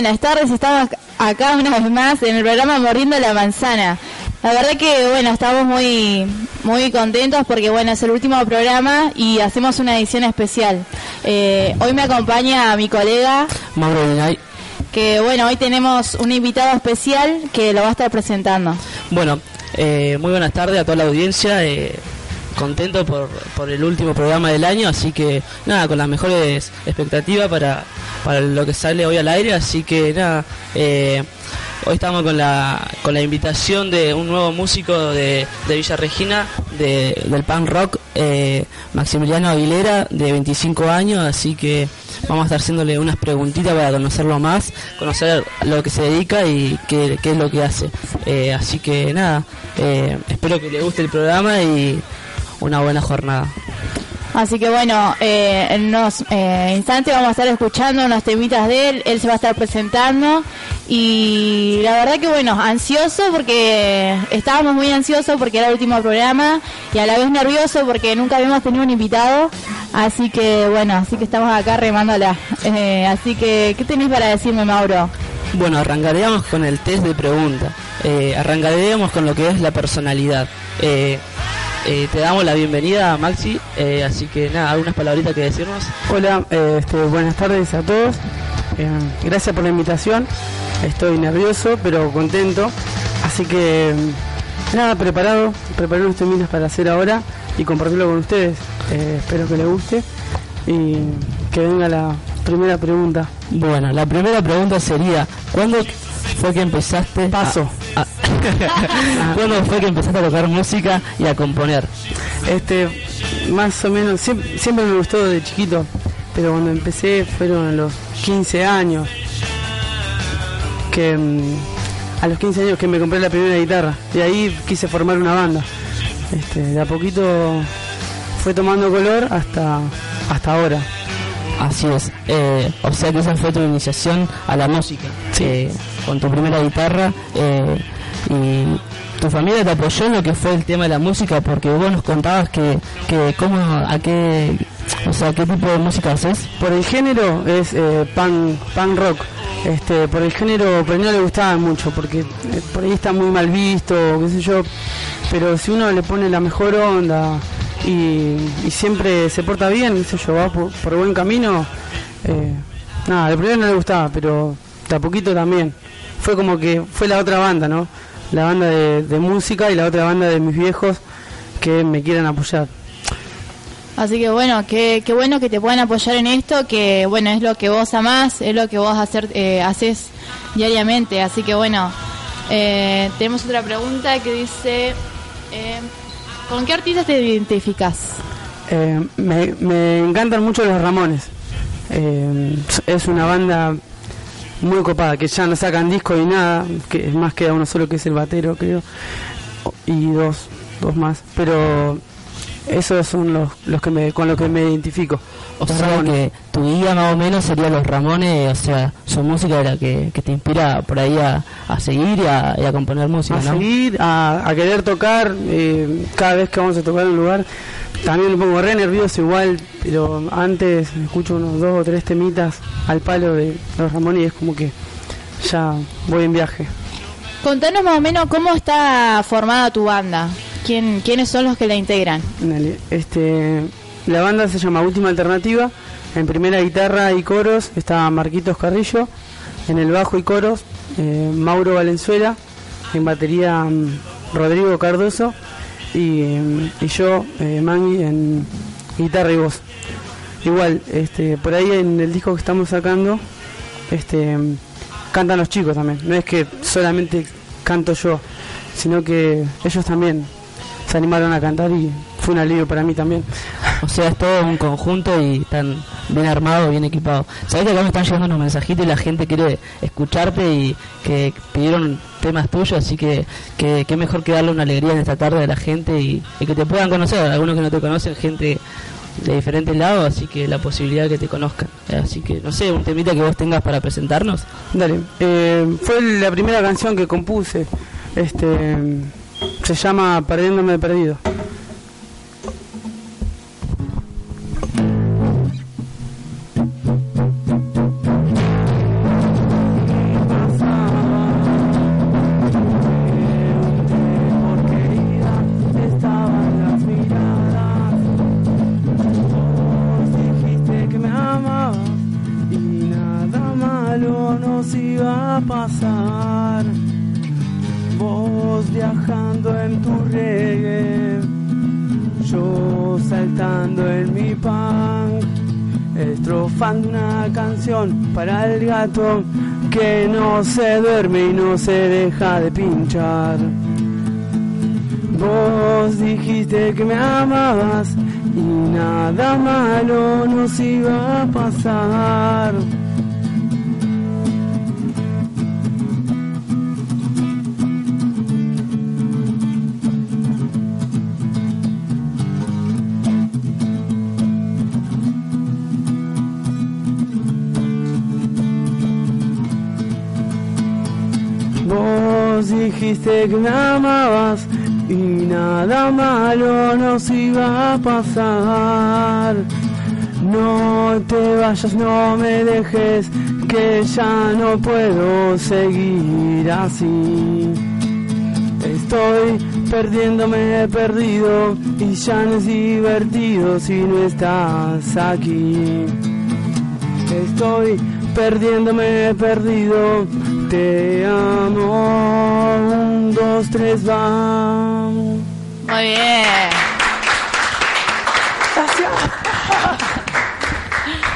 Buenas tardes. Estamos acá una vez más en el programa Mordiendo la Manzana. La verdad que, bueno, estamos muy, muy contentos porque, bueno, es el último programa y hacemos una edición especial. Eh, hoy me acompaña mi colega Mauro que, bueno, hoy tenemos un invitado especial que lo va a estar presentando. Bueno, eh, muy buenas tardes a toda la audiencia. eh, contento por, por el último programa del año, así que nada, con las mejores expectativas para, para lo que sale hoy al aire. Así que nada, eh, hoy estamos con la, con la invitación de un nuevo músico de, de Villa Regina, de, del punk rock, eh, Maximiliano Aguilera, de 25 años. Así que vamos a estar haciéndole unas preguntitas para conocerlo más, conocer lo que se dedica y qué, qué es lo que hace. Eh, así que nada, espero que le guste el programa y una buena jornada. Así que bueno, eh, en unos eh, instantes vamos a estar escuchando unos temitas de él, él se va a estar presentando y la verdad que bueno, ansioso porque estábamos muy ansiosos porque era el último programa y a la vez nervioso porque nunca habíamos tenido un invitado, así que bueno, así que estamos acá remándola. Eh, así que, ¿qué tenés para decirme Mauro? Bueno, arrancaríamos con el test de pregunta. Eh, arrancaríamos con lo que es la personalidad. Eh, eh, te damos la bienvenida, Maxi. eh, así que nada, algunas palabritas que decirnos. Hola, eh, este, buenas tardes a todos. Eh, gracias por la invitación. Estoy nervioso, pero contento. Así que, mm, nada, preparado. Preparé unos temitas para hacer ahora y compartirlo con ustedes. Eh, espero que les guste. Y que venga la primera pregunta. Bueno, la primera pregunta sería, ¿cuándo fue que empezaste? a- Paso. a- ¿Cuándo fue que empezaste a tocar música y a componer? Este, más o menos, siempre, siempre me gustó de chiquito, pero cuando empecé fueron a los 15 años, que mm, a los 15 años que me compré la primera guitarra, y ahí quise formar una banda. Este, de a poquito fue tomando color hasta, hasta ahora. Así es. Eh, o sea que esa fue tu iniciación a la música. Sí. Eh, con tu primera guitarra. eh, y tu familia te apoyó en lo que fue el tema de la música porque vos nos contabas que, que cómo, a qué, o sea, qué tipo de música haces. Por el género es eh, punk, punk rock. Este, por el género, pero no le gustaba mucho porque eh, por ahí está muy mal visto, qué sé yo. Pero si uno le pone la mejor onda y, siempre se porta bien, qué sé yo, va por, por buen camino. eh, nada, al primero no le gustaba, pero de a poquito también. Fue como que fue la otra banda, ¿no? La banda de, de música y la otra banda de mis viejos que me quieren apoyar. Así que bueno, qué, qué bueno que te puedan apoyar en esto, que bueno, es lo que vos amás, es lo que vos hacer, eh, haces diariamente. Así que bueno, eh, tenemos otra pregunta que dice, eh, ¿con qué artistas te identificas? Eh, me, me encantan mucho los Ramones. Es una banda muy copada, que ya no sacan disco y nada, que es más queda uno solo que es el batero, creo, y dos, dos más. Pero esos son los, los que me, con los que me identifico. O Los sea Ramones. que tu guía más o menos sería los Ramones, o sea, su música era que, que te inspira por ahí a, a seguir y a, y a componer música, a ¿no? seguir, a, a querer tocar, eh, cada vez que vamos a tocar en un lugar, también me pongo re nervioso igual, pero antes escucho unos dos o tres temitas al palo de los Ramones y es como que ya voy en viaje. Contanos más o menos cómo está formada tu banda, ¿Quién, quiénes son los que la integran. Dale, Este, la banda se llama Última Alternativa, en primera guitarra y coros está Marquitos Carrillo, en el bajo y coros eh, Mauro Valenzuela, en batería mm, Rodrigo Cardoso y, y yo, eh, Mangui, en guitarra y voz. Igual, este, por ahí en el disco que estamos sacando, este, cantan los chicos también. No es que solamente canto yo, sino que ellos también se animaron a cantar y fue un alivio para mí también. O sea, es todo un conjunto y están bien armados, bien equipados. Sabés que acá me están llegando unos mensajitos y la gente quiere escucharte y que pidieron temas tuyos, así que que, mejor que darle una alegría en esta tarde a la gente y, y que te puedan conocer. Algunos que no te conocen, gente de diferentes lados, así que la posibilidad de que te conozcan. Así que, no sé, un temita que vos tengas para presentarnos. Dale, eh, fue la primera canción que compuse. Este se llama Perdiéndome de perdido. nos iba a pasar. Vos viajando en tu reggae, yo saltando en mi punk, estrofando una canción para el gato que no se duerme y no se deja de pinchar. Vos dijiste que me amabas y nada malo nos iba a pasar. Dijiste que me amabas y nada malo nos iba a pasar. No te vayas, no me dejes, que ya no puedo seguir así. Estoy perdiéndome perdido y ya no es divertido si no estás aquí. Estoy perdiéndome perdido, te amo. Un, dos, tres, vamos. Muy bien.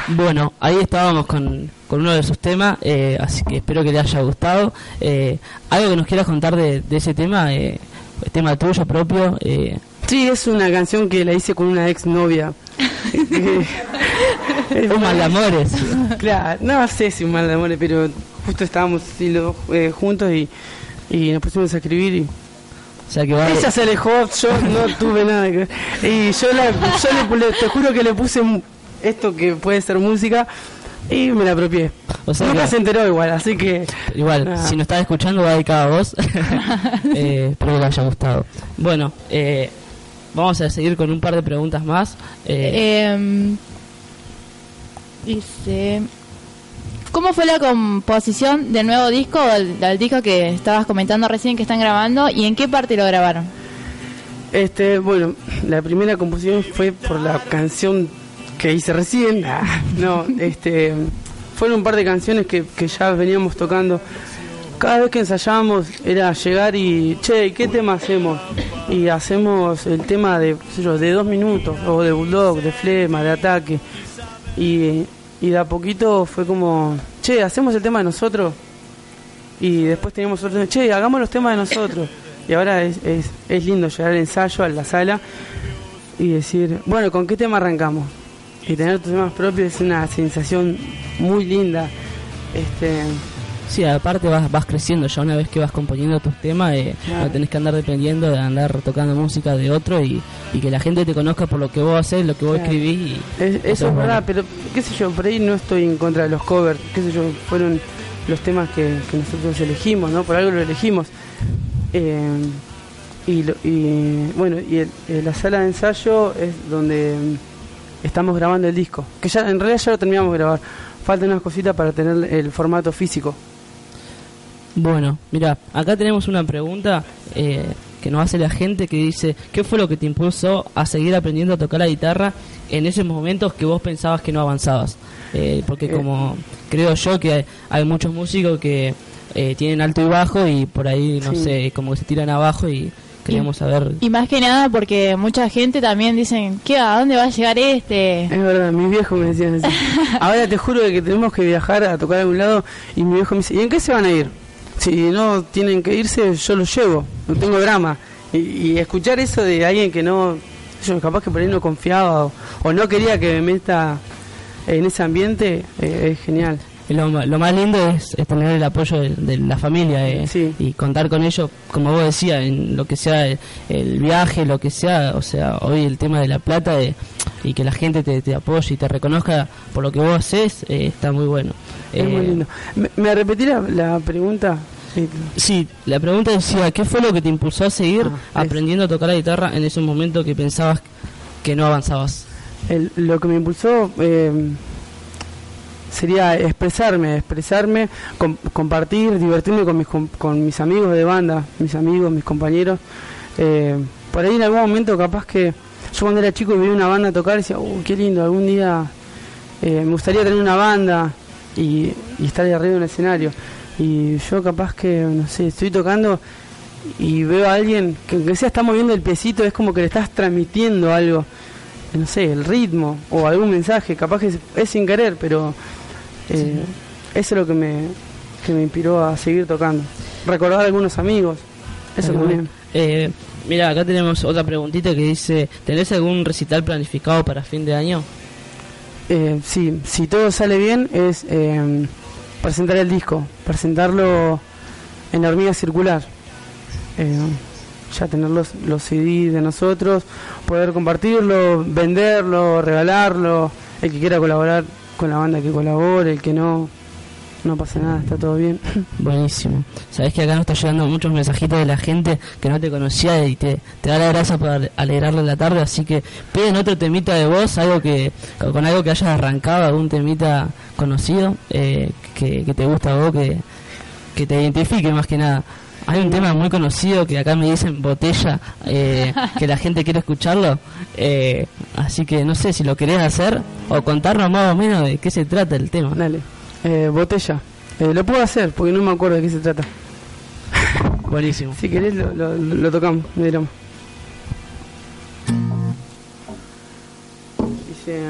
Bueno, ahí estábamos con, con uno de sus temas, eh, así que espero que te haya gustado. Eh, ¿Algo que nos quieras contar de, de ese tema? Eh, el tema tuyo propio. Eh, Sí, es una canción que la hice con una ex novia. un mal de amores. Claro, no sé si un mal de amores, pero justo estábamos así los dos, eh, juntos y, y nos pusimos a escribir y O sea que va ella se alejó, yo no tuve nada que ver. Y yo, la, yo le- le- te juro que le puse esto que puede ser música y me la apropié. O sea Nunca que- se enteró igual, así que... Igual, nada. si nos estás escuchando, va dedicada a vos. eh, espero que te haya gustado. Bueno, eh, vamos a seguir con un par de preguntas más. Eh, Em, dice, ¿cómo fue la composición del nuevo disco, del, del disco que estabas comentando recién que están grabando y en qué parte lo grabaron? Este, bueno, la primera composición fue por la canción que hice recién. Ah, No, este, fueron un par de canciones que, que ya veníamos tocando. Cada vez que ensayábamos era llegar y, che, ¿y ¿qué tema hacemos? Y hacemos el tema de, qué sé yo, de dos minutos, o de bulldog, de flema, de ataque. Y, y de a poquito fue como, che, hacemos el tema de nosotros. Y después teníamos otro, che, hagamos los temas de nosotros. Y ahora es, es, es lindo llegar al ensayo, a la sala, y decir, bueno, ¿con qué tema arrancamos? Y tener tus temas propios es una sensación muy linda. Este, sí, aparte vas, vas creciendo ya una vez que vas componiendo tus temas, eh, Claro. no tenés que andar dependiendo de andar tocando música de otro y, y que la gente te conozca por lo que vos haces, lo que vos Claro. escribís. Y, es- eso es verdad, pero qué sé yo, por ahí no estoy en contra de los covers, qué sé yo, fueron los temas que, que nosotros elegimos, ¿no? Por algo lo elegimos. Eh, y, lo- y, bueno, y el- eh, la sala de ensayo es donde mm, estamos grabando el disco, que ya en realidad ya lo terminamos de grabar. Faltan unas cositas para tener el formato físico. Bueno, mira, acá tenemos una pregunta eh, que nos hace la gente que dice, ¿qué fue lo que te impulsó a seguir aprendiendo a tocar la guitarra en esos momentos que vos pensabas que no avanzabas? Eh, porque Eh. como creo yo que hay, hay muchos músicos que eh, tienen alto y bajo y por ahí, no Sí. sé, como que se tiran abajo y queríamos saber... Y más que nada porque mucha gente también dicen, ¿qué? ¿A dónde va a llegar este? Es verdad, mis viejos me decían así. Ahora te juro que tenemos que viajar a tocar a algún lado y mi viejo me dice, ¿y en qué se van a ir? Si no tienen que irse, yo los llevo, no tengo drama. Y, y escuchar eso de alguien que no, yo capaz que por ahí no confiaba o, o no quería que me meta en ese ambiente, eh, es genial. Lo, lo más lindo es, es tener el apoyo de, de la familia eh, Sí. y contar con ellos, como vos decías, en lo que sea el, el viaje, lo que sea, o sea, hoy el tema de la plata de- y que la gente te, te apoye y te reconozca por lo que vos haces, eh, está muy bueno. Es muy Eh, lindo. ¿Me, me repetí la, la pregunta? Sí. Sí, la pregunta decía, ¿qué fue lo que te impulsó a seguir Ah, aprendiendo a tocar la guitarra en ese momento que pensabas que no avanzabas? El- lo que me impulsó eh, sería expresarme, expresarme, com- compartir, divertirme con mis, com- con mis amigos de banda, mis amigos, mis compañeros. Eh, por ahí en algún momento capaz que yo cuando era chico vi una banda tocar y decía, uh, qué lindo, algún día eh, me gustaría tener una banda y, y estar ahí arriba de un escenario. Y yo capaz que, no sé, estoy tocando y veo a alguien que aunque sea está moviendo el piecito, es como que le estás transmitiendo algo, no sé, el ritmo o algún mensaje, capaz que es, sin querer, pero eh, eso es lo que me, que me inspiró a seguir tocando. Recordar a algunos amigos, eso también. Eh, mira, acá tenemos otra preguntita que dice, ¿tenés algún recital planificado para fin de año? Eh, sí, si todo sale bien es eh, presentar el disco, presentarlo en la hormiga circular. Eh, ya tener los, los CD de nosotros, poder compartirlo, venderlo, regalarlo, el que quiera colaborar con la banda que colabore, el que no, no pasa nada, está todo bien. Buenísimo. Sabes que acá nos está llegando muchos mensajitos de la gente que no te conocía y te, te da la gracia por alegrarle la tarde, así que piden otro temita de voz, algo que con algo que hayas arrancado, algún temita conocido eh, que, que te gusta a vos, que, que te identifique más que nada. Hay un tema muy conocido que acá me dicen botella, eh, que la gente quiere escucharlo, eh, así que no sé si lo querés hacer o contarnos más o menos de qué se trata el tema. Dale, eh, botella. Eh, lo puedo hacer porque no me acuerdo de qué se trata. Buenísimo. Si querés lo, lo, lo tocamos, me dirán. Dice...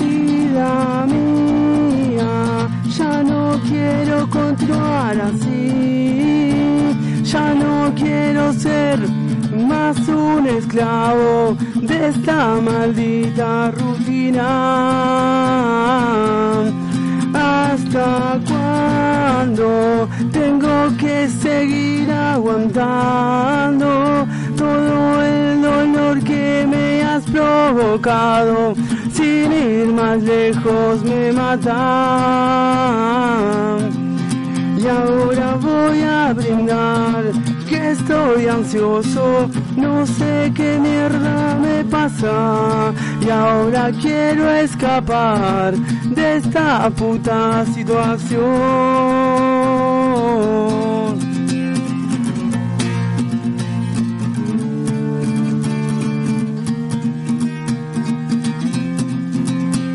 Vida mía, ya no quiero continuar así, quiero ser más un esclavo de esta maldita rutina. ¿Hasta cuándo tengo que seguir aguantando todo el dolor que me has provocado? Sin ir más lejos me matan. Y ahora voy a brindar que estoy ansioso, no sé qué mierda me pasa. Y ahora quiero escapar de esta puta situación.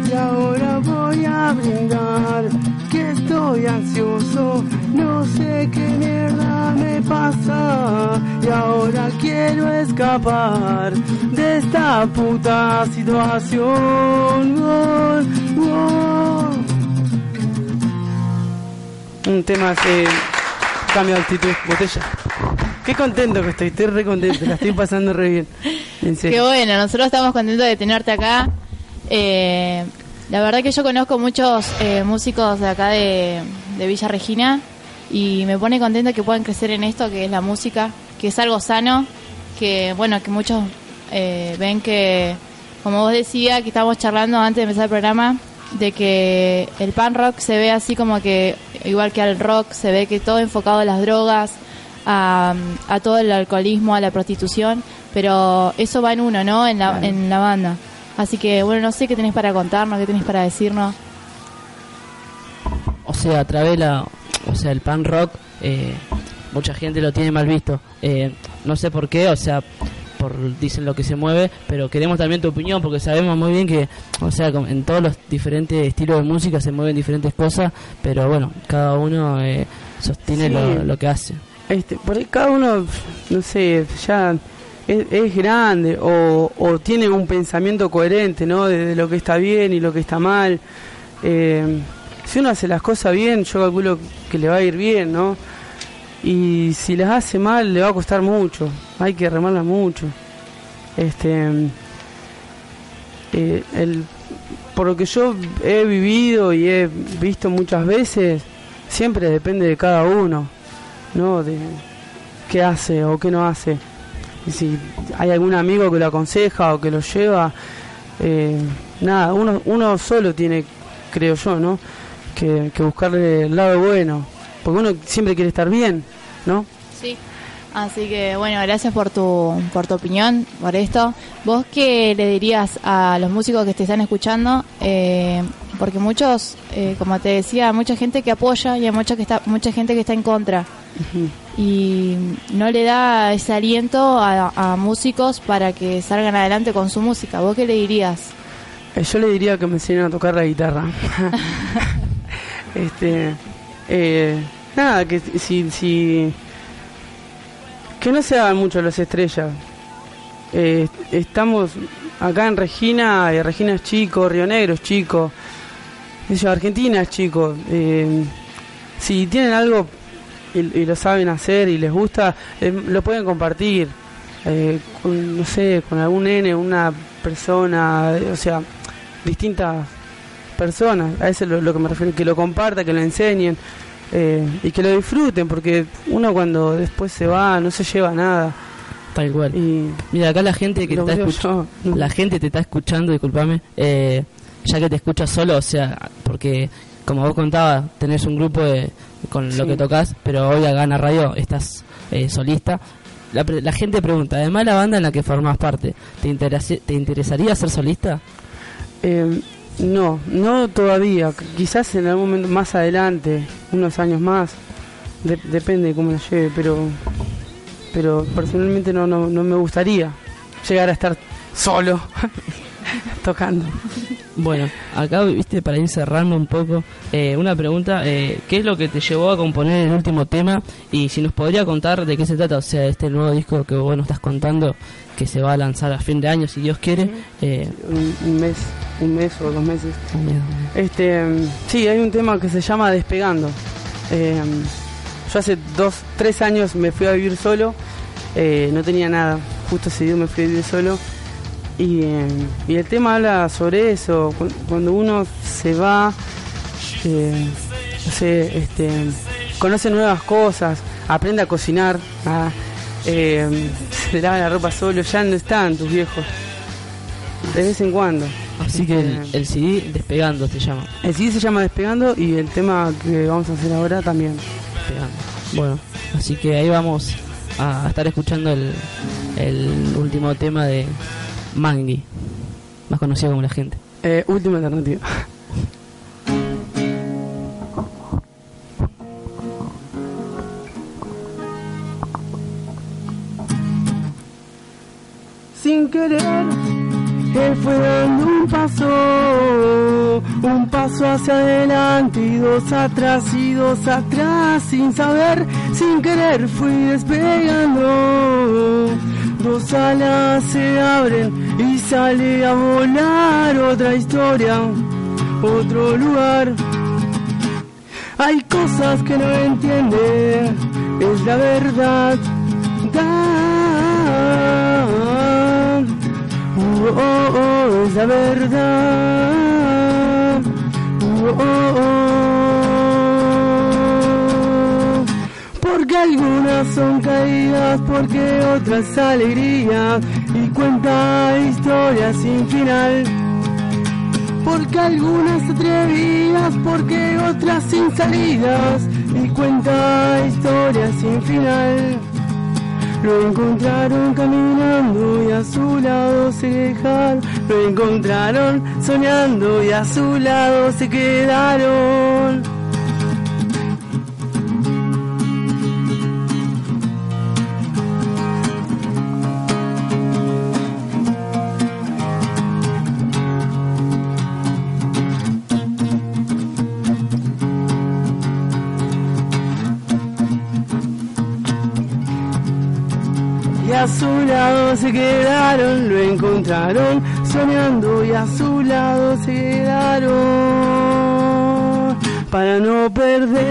Y ahora voy a brindar que estoy ansioso, no sé qué mierda me pasa. Y ahora quiero escapar de esta puta situación. Un tema que cambia de actitud, botella. Qué contento que estoy, estoy re contento, la estoy pasando re bien. En Qué bueno, nosotros estamos contentos de tenerte acá. Eh, la verdad que yo conozco muchos eh, músicos de acá de Villa Regina y me pone contenta que puedan crecer en esto que es la música, que es algo sano, que bueno, que muchos eh, ven que, como vos decías, que estábamos charlando antes de empezar el programa, de que el pan rock se ve así como que, igual que al rock, se ve que todo enfocado a las drogas, a, a todo el alcoholismo, a la prostitución, pero eso va en uno, ¿no? En la, en la banda. Así que, bueno, no sé qué tenés para contarnos, qué tenés para decirnos. O sea, a través de la, o sea, el pan rock, eh, mucha gente lo tiene mal visto. Eh, no sé por qué, o sea, por dicen lo que se mueve, pero queremos también tu opinión porque sabemos muy bien que, o sea, en todos los diferentes estilos de música se mueven diferentes cosas, pero bueno, cada uno eh, sostiene Sí. lo, lo que hace. Este, por ahí cada uno, no sé, ya es, es grande o, o tiene un pensamiento coherente, ¿no? De, de lo que está bien y lo que está mal. Eh, si uno hace las cosas bien, yo calculo que le va a ir bien, ¿no? Y si las hace mal, le va a costar mucho. Hay que remarlas mucho. Este, eh, el, por lo que yo he vivido y he visto muchas veces, siempre depende de cada uno. ¿no? De qué hace o qué no hace. Y si hay algún amigo que lo aconseja o que lo lleva, eh, nada, uno, uno solo tiene, creo yo, ¿no? Que, que buscarle el lado bueno, porque uno siempre quiere estar bien, ¿no? Sí. Así que, bueno, gracias por tu, por tu opinión, por esto. ¿Vos qué le dirías a los músicos que te están escuchando? Eh, porque muchos, eh, como te decía, hay mucha gente que apoya y hay mucha, que está, mucha gente que está en contra. y no le da ese aliento a, músicos para que salgan adelante con su música. ¿Vos qué le dirías? Eh, yo le diría que me enseñen a tocar la guitarra. este, eh, nada, que si, si que no se hagan mucho las estrellas. Eh, estamos acá en Regina, y Regina es chico, Río Negro es chico, Argentina es chico. Eh, si tienen algo y, lo saben hacer y les gusta, eh, lo pueden compartir. con, no sé, con algún nene, una persona, o sea, distintas personas. A eso es lo, lo que me refiero, que lo compartan, que lo enseñen. y que lo disfruten, porque uno cuando después se va no se lleva nada. Tal cual. Y Mira, acá la gente que está escuchando, la gente te está escuchando, discúlpame, eh, ya que te escuchas solo, o sea, porque como vos contabas, tenés un grupo de, con lo que tocas, pero hoy acá en la radio estás eh, solista. La, la, gente pregunta, además la banda en la que formas parte, ¿te, ¿te interesaría ser solista? Eh, no, no todavía. Quizás en algún momento más adelante, unos años más. depende de cómo lo lleve, pero pero personalmente no, no, no me gustaría llegar a estar solo tocando. Bueno, acá, viste, para ir cerrando un poco, eh, una pregunta, eh, ¿qué es lo que te llevó a componer el último tema? Y si nos podría contar de qué se trata, o sea, este nuevo disco que vos nos estás contando, que se va a lanzar a fin de año, si Dios quiere. Eh, un, mes, un mes o dos meses. Este, sí, hay un tema que se llama Despegando. Yo hace dos, tres años me fui a vivir solo, eh, no tenía nada, justo ese día me fui a vivir solo. Y, eh, el tema habla sobre eso, cuando uno se va, eh, este, conoce nuevas cosas, aprende a cocinar, se lava la ropa solo, ya no están tus viejos, de vez en cuando. Así que el, el, CD Despegando se llama. El CD se llama Despegando y el tema que vamos a hacer ahora también. Bueno, así que ahí vamos a estar escuchando el, el último tema de Mangi, más conocido como la gente. Eh, última alternativa. Un paso hacia adelante y dos atrás y dos atrás, sin saber, sin querer fui despegando. Dos alas se abren y sale a volar otra historia, otro lugar. Hay cosas que no entiende, es la verdad. Oh, oh, es la verdad. Oh, oh. Porque algunas son caídas, porque otras alegrías y cuenta historias sin final. Porque algunas atrevidas, porque otras sin salidas y cuenta historias sin final. Lo encontraron caminando y a su lado se dejaron. Lo encontraron soñando y a su lado se quedaron. Lado se quedaron, lo encontraron soñando y a su lado se quedaron. Para no perder,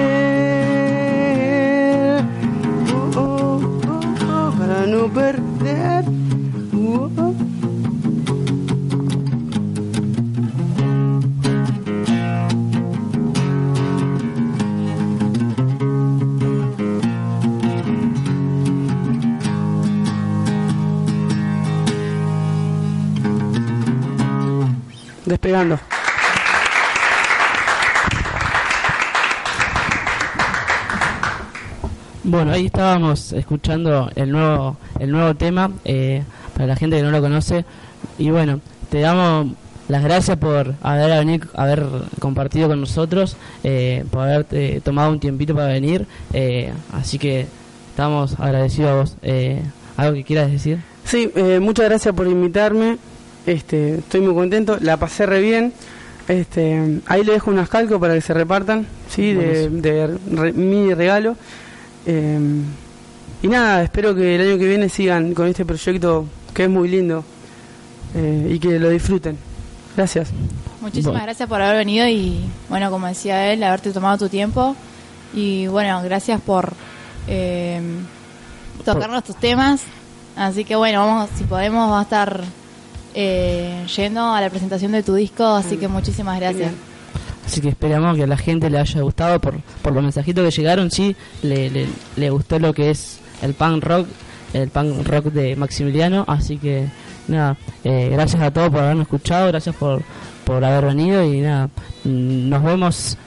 Bueno, ahí estábamos escuchando el nuevo el nuevo tema eh, para la gente que no lo conoce y bueno, te damos las gracias por haber venido, haber compartido con nosotros, eh, por haber eh, tomado un tiempito para venir. Eh, así que estamos agradecidos a vos. Eh, ¿Algo que quieras decir? Sí, eh, muchas gracias por invitarme. Este, estoy muy contento, la pasé re bien. Este, ahí le dejo unas calcos para que se repartan, sí, de, de re- mi regalo. Eh, y nada, espero que el año que viene sigan con este proyecto que es muy lindo eh, y que lo disfruten. Gracias. Muchísimas Bueno. gracias por haber venido y, bueno, como decía él, haberte tomado tu tiempo. Y, bueno, gracias por eh, tocarnos tus temas. Así que, bueno, vamos, si podemos, vamos a estar eh, yendo a la presentación de tu disco. Así que muchísimas gracias. Así que esperamos que a la gente le haya gustado por, por los mensajitos que llegaron. Sí, le, le, le gustó lo que es el punk rock, el punk rock de Maximiliano. Así que nada, eh, gracias a todos por habernos escuchado, gracias por, por haber venido y nada, mm, nos vemos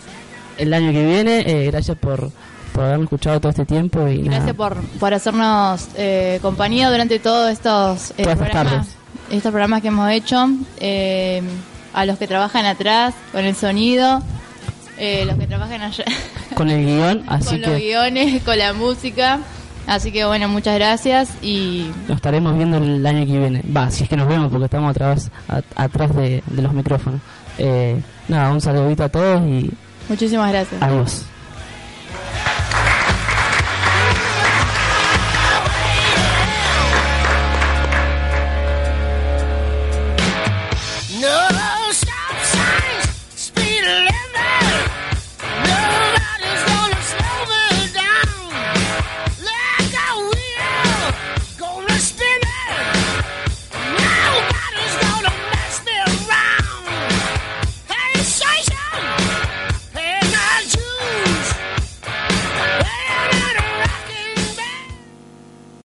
el año que viene. eh, gracias por, por habernos escuchado todo este tiempo y, gracias por, por hacernos eh, compañía durante todos estos eh, Todas estas programas, tardes. Estos programas que hemos hecho. eh, a los que trabajan atrás con el sonido, eh, los que trabajan allá con el guion, así con los guiones, con la música. Así que bueno, muchas gracias y nos estaremos viendo el año que viene. Va, si es que nos vemos porque estamos atrás, a- atrás de, de los micrófonos. Eh, nada, un saludito a todos y muchísimas gracias. adiós.